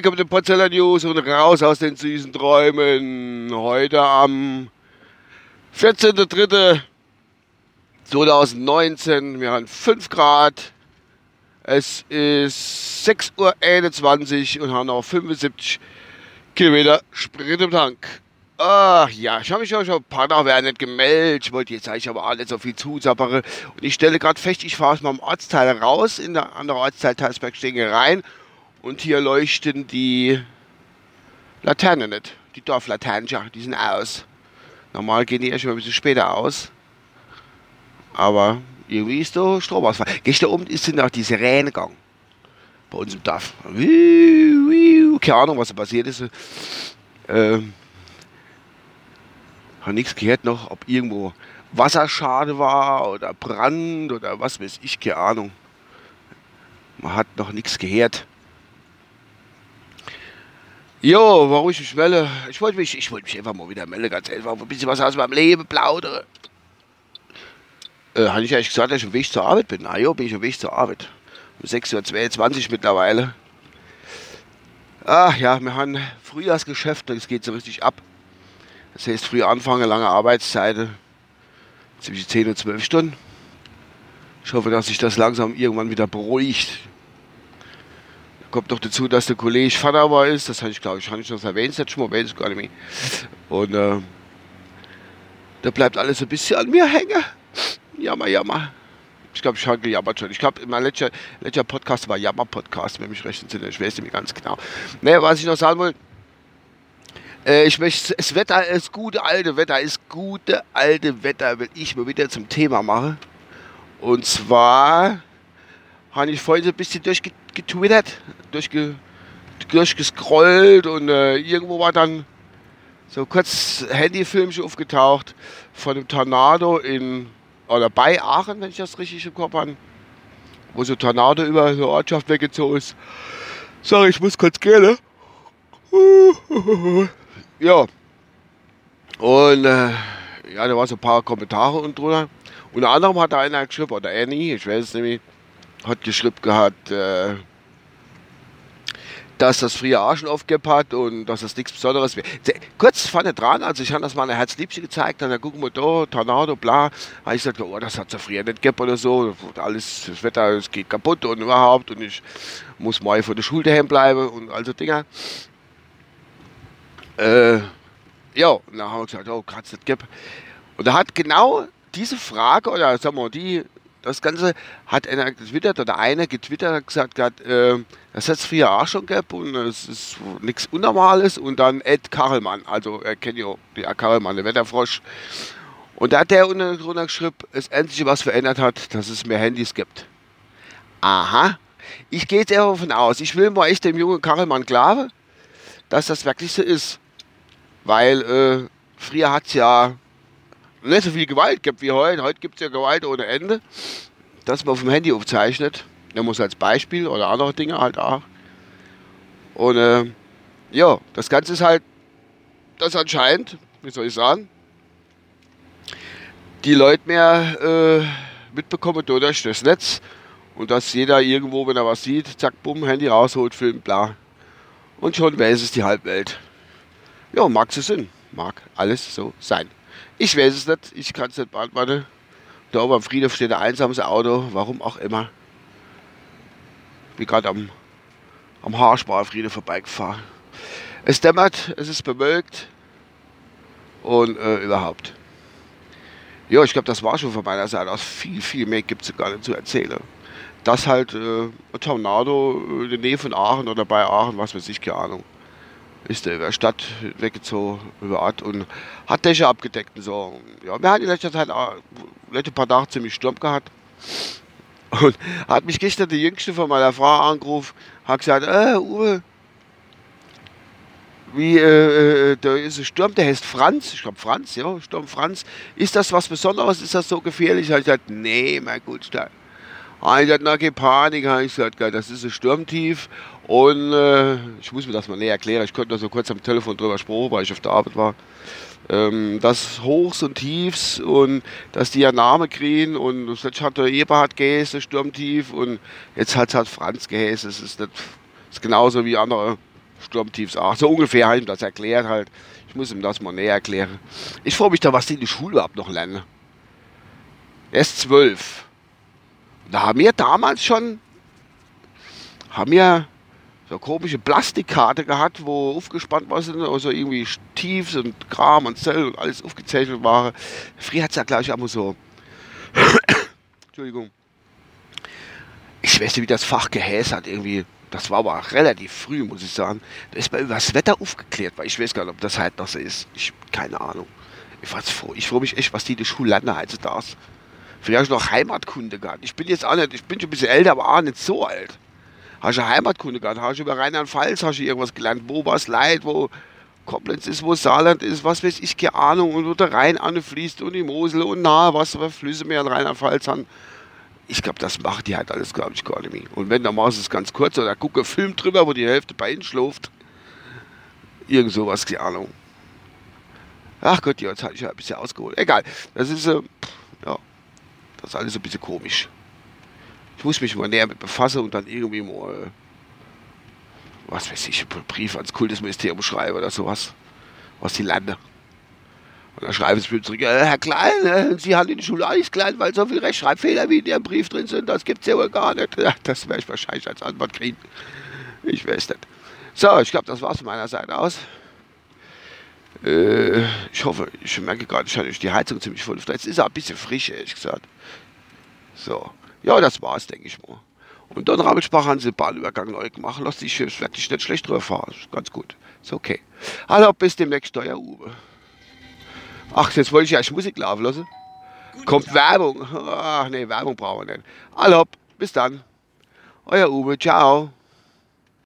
Welcome to Potsdamer News und raus aus den süßen Träumen. Heute am 14.03.2019. Wir haben 5 Grad. Es ist 6.21 Uhr und haben noch 75 Kilometer Sprit im Tank. Ach ja, ich habe mich ja schon ein paar Tage nicht gemeldet. Ich wollte jetzt eigentlich aber nicht so viel zusappere. Und ich stelle gerade fest, ich fahre aus meinem Ortsteil raus, in der anderen Ortsteil Teilsberg Stenge rein. Und hier leuchten die Laternen nicht. Die Dorflaternen, die sind aus. Normal gehen die erst mal ein bisschen später aus. Aber irgendwie ist da Stromausfall. Gestern Abend ist noch die Sirene gegangen. Bei uns im wiu. Keine Ahnung, was da passiert ist. Ähm, habe nichts gehört noch, ob irgendwo Wasserschade war oder Brand oder was weiß ich, keine Ahnung. Man hat noch nichts gehört. Jo, warum ich mich melde? Ich wollte mich, ich wollte mich einfach mal wieder melden, ganz einfach, ein bisschen was aus meinem Leben plaudere. Äh, habe ich eigentlich gesagt, dass ich auf Weg zur Arbeit bin? Ah jo, bin ich auf Weg zur Arbeit. Um 6.22 Uhr mittlerweile. Ach ja, wir haben Frühjahrsgeschäft, es geht so richtig ab. Das heißt, früh anfangen, lange Arbeitszeiten, zwischen 10 und 12 Stunden. Ich hoffe, dass sich das langsam irgendwann wieder beruhigt. Kommt noch dazu, dass der Kollege Vater war ist. Das habe ich, glaube ich, habe ich noch erwähnt, das schon mal erwähnt, gar nicht mehr. Und äh, da bleibt alles ein bisschen an mir hängen. Jammer, jammer. Ich glaube, ich habe gejammert schon. Ich glaube, mein letzter, letzter Podcast war Jammer-Podcast, wenn mich recht entsinne. Ich weiß nicht mehr ganz genau. Naja, was ich noch sagen wollte, äh, ich möchte, das Wetter ist gute alte Wetter, ist gute alte Wetter, will ich mal wieder zum Thema machen. Und zwar habe ich vorhin so ein bisschen durchgetwittert, durchge, durchgescrollt und äh, irgendwo war dann so kurz Handyfilmchen aufgetaucht von einem Tornado in, oder bei Aachen, wenn ich das richtig im Kopf habe, wo so Tornado über eine Ortschaft weggezogen ist. Sorry, ich muss kurz gehen, ne? Ja. Und äh, ja, da waren so ein paar Kommentare und drunter. Unter anderem hat da einer geschrieben, oder Annie, ich weiß es nicht hat geschrieben gehabt, äh, dass das früher auch schon hat und dass das nichts Besonderes wäre. Kurz vorne dran, also ich habe das meiner Herzliebste gezeigt, dann gucken wir da, Tornado, bla. habe ich gesagt, oh, das hat es ja früher nicht gegeben oder so. Alles, das Wetter, es geht kaputt und überhaupt und ich muss mal von der Schule daheim bleiben und also Dinger. Äh, ja, und dann haben wir gesagt, oh, kann es nicht geben. Und da hat genau diese Frage, oder sagen wir mal, die, das Ganze hat einer getwittert, oder einer getwittert, hat gesagt, grad, äh, das hat es früher auch schon gegeben und es ist nichts Unnormales. Und dann Ed Karelmann, also er kennt ja die Karelmann, der Wetterfrosch. Und da hat der unten drunter geschrieben, es endlich was verändert hat, dass es mehr Handys gibt. Aha. Ich gehe jetzt davon aus, ich will mal echt dem jungen Karelmann glauben, dass das wirklich so ist. Weil äh, früher hat es ja nicht so viel Gewalt gibt wie heute. Heute gibt es ja Gewalt ohne Ende. Dass man auf dem Handy aufzeichnet. Der muss als Beispiel oder andere Dinge halt auch. Und äh, ja, das Ganze ist halt, das anscheinend, wie soll ich sagen, die Leute mehr äh, mitbekommen durch das Netz und dass jeder irgendwo, wenn er was sieht, zack, bumm, Handy rausholt, Film, bla. Und schon weiß es die Halbwelt. Ja, mag es Sinn. Mag alles so sein. Ich weiß es nicht, ich kann es nicht beantworten. Da oben am Friedhof steht ein einsames Auto, warum auch immer. Wie gerade am, am Haarsparfriede vorbeigefahren. Es dämmert, es ist bewölkt und äh, überhaupt. Ja, ich glaube, das war schon von meiner Seite aus. Viel, viel mehr gibt es gar nicht zu erzählen. Das halt äh, ein Tornado in der Nähe von Aachen oder bei Aachen, was weiß ich, keine Ahnung ist er über Stadt weggezogen, über Ort und hat Dächer abgedeckt und so. Ja, wir hatten in letzter Zeit, in letzten paar Tage ziemlich Sturm gehabt. Und hat mich gestern die Jüngste von meiner Frau angerufen, hat gesagt, äh, Uwe, wie, äh, äh, da ist ein Sturm, der heißt Franz, ich glaube Franz, ja, Sturm Franz. Ist das was Besonderes? Ist das so gefährlich? Habe ich gesagt, nee, mein Gutstein. Keine Panik, habe ich gesagt, das ist ein Sturmtief und äh, ich muss mir das mal näher erklären. Ich konnte nur so kurz am Telefon drüber sprechen, weil ich auf der Arbeit war. Ähm, das Hochs und Tiefs und dass die ja Name kriegen und jetzt hat der Eberhard gehäse, Sturmtief und jetzt hat halt Franz gehäse. Das ist, nicht, ist genauso wie andere Sturmtiefs auch. So ungefähr habe ich ihm das erklärt halt. Ich muss ihm das mal näher erklären. Ich freue mich da, was die in der Schule überhaupt noch lernen. Er ist zwölf. Da haben wir damals schon, haben wir so komische Plastikkarte gehabt, wo aufgespannt war, also irgendwie Tiefs und Kram und Zell und alles aufgezeichnet war. Früher hat es ja gleich einmal so, Entschuldigung, ich weiß nicht, wie das Fach gehäst hat, irgendwie das war aber relativ früh, muss ich sagen. Da ist mal über das Wetter aufgeklärt, weil ich weiß gar nicht, ob das halt noch so ist. Ich, keine Ahnung. Ich, ich freue mich echt, was die in der Schule lernen heutzutage. Vielleicht noch Heimatkunde gehabt. Ich bin jetzt auch nicht, ich bin schon ein bisschen älter, aber auch nicht so alt. Hast du Heimatkunde gehabt? Hast du über Rheinland-Pfalz hast du irgendwas gelernt? Wo was Leid, wo Koblenz ist, wo Saarland ist, was weiß ich, keine Ahnung. Und wo der Rhein anfließt und die Mosel und nahe, was für Flüsse mehr in Rheinland-Pfalz haben ich glaube, das macht die halt alles, glaube ich, gar nicht mehr. Und wenn, dann machst du es ganz kurz oder gucke einen Film drüber, wo die Hälfte bei ihnen schläft. Irgend sowas, keine Ahnung. Ach Gott, jetzt habe ich ja ein bisschen ausgeholt. Egal, das ist, äh, ja, das ist alles ein bisschen komisch. Ich muss mich mal näher mit befassen und dann irgendwie mal, äh, was weiß ich, einen Brief ans Kultusministerium schreiben oder sowas. Was die Lande. Und dann schreiben sie mir zurück, ja, Herr Klein, äh, Sie haben in der Schule alles klein, weil so viele Rechtschreibfehler wie in Ihrem Brief drin sind, das gibt es ja wohl gar nicht. Das werde ich wahrscheinlich als Antwort kriegen. Ich weiß nicht. So, ich glaube, das war es von meiner Seite aus. Äh, ich hoffe, ich merke gerade, ich hatte die Heizung ziemlich voll. Jetzt ist er ein bisschen frisch, ehrlich gesagt. So, ja, das war's, denke ich mal. Und dann Rabbelsbach haben sie den Bahnübergang neu gemacht. Lass dich wirklich nicht schlecht drüber fahren. Ganz gut. Ist okay. Also, bis demnächst, euer Uwe. Ach, jetzt wollte ich ja Musik laufen lassen. Kommt Werbung. Ach nee, Werbung brauchen wir nicht. Allop, bis dann. Euer Uwe, ciao.